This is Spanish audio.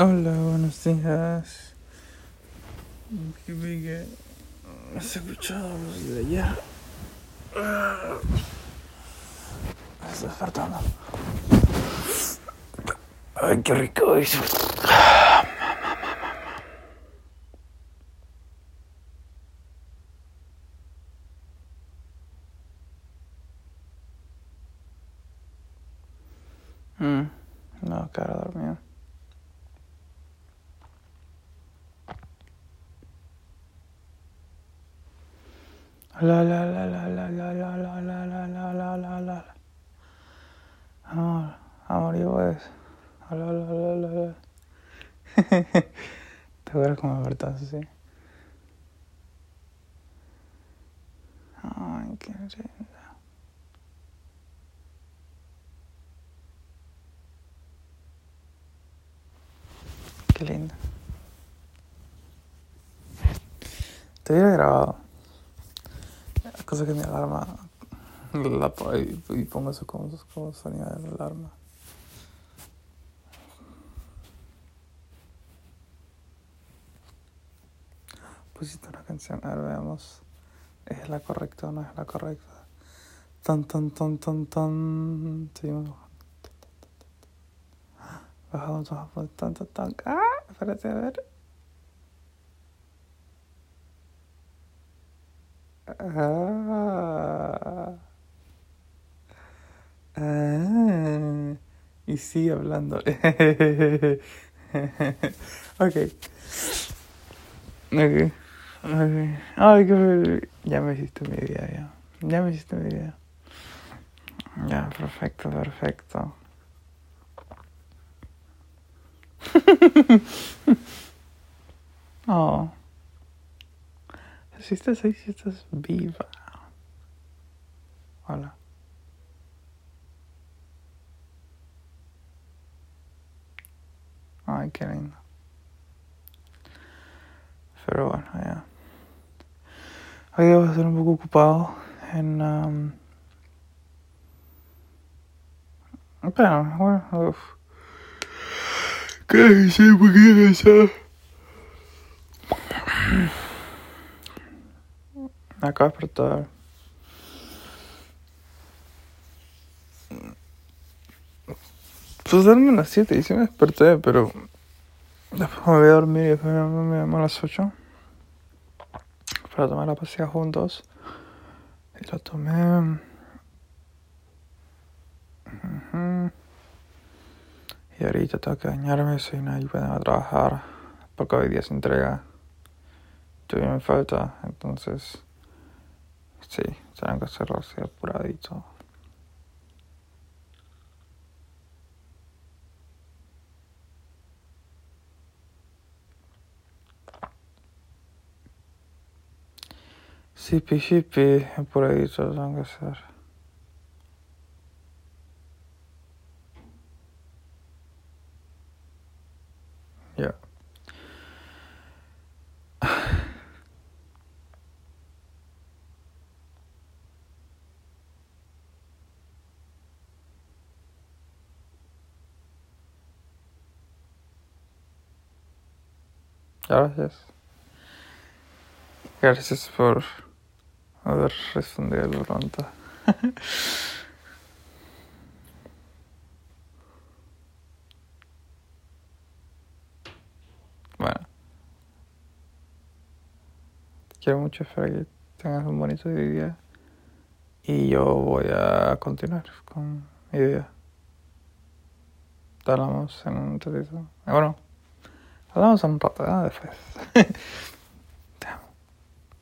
Hola, buenos días. Que vi has escuchado desde allá. Estás despertando. Ay, qué rico eso. Mm, no, cara dormido. La la la la la la la la la la la la la la Amor, amor, y vos. La la la la la. ¿Te acuerdas me despertaste así? Ay, qué linda. Qué linda. Te hubiera grabado. Cosa que mi alarma la y, y pongo eso como, como sonido de la alarma. Pusiste una canción, a ver, veamos. ¿Es la correcta o no es la correcta? Tan, tan, tan, tan, tan. Seguimos bajando. Bajamos, tan, tan, tan. ¡Ah! Espérate, a ver. Ah. Ah. Y sigue hablando. ok. Ok. Ok. Ay, qué... Ya me hiciste mi idea, ya. Ya me hiciste mi idea. Ya, perfecto, perfecto. oh. Si estás ahí, si estás viva. Hola. Ay, qué lindo. Pero bueno, ya. Hoy a estar un poco ocupado en... Um... Bueno, bueno, uf. ¿Qué sí, por qué de despertar. Pues darme a las 7 y sí me desperté, pero después me voy a dormir y después me, llamo a las 8 para tomar la pasea juntos. Y lo tomé. Y ahorita tengo que bañarme, soy una ponerme a trabajar, porque hoy día se entrega. Todavía me falta, entonces Sí, tienen que cerrarse apuradito. Sipi, hippie, apuradito tengo que ser. Gracias. Gracias por haber respondido la pregunta. bueno. Quiero mucho, espero que tengas un bonito día. Y yo voy a continuar con mi día. Te hablamos en un ratito. Bueno, hablamos un rato, ¿eh? después.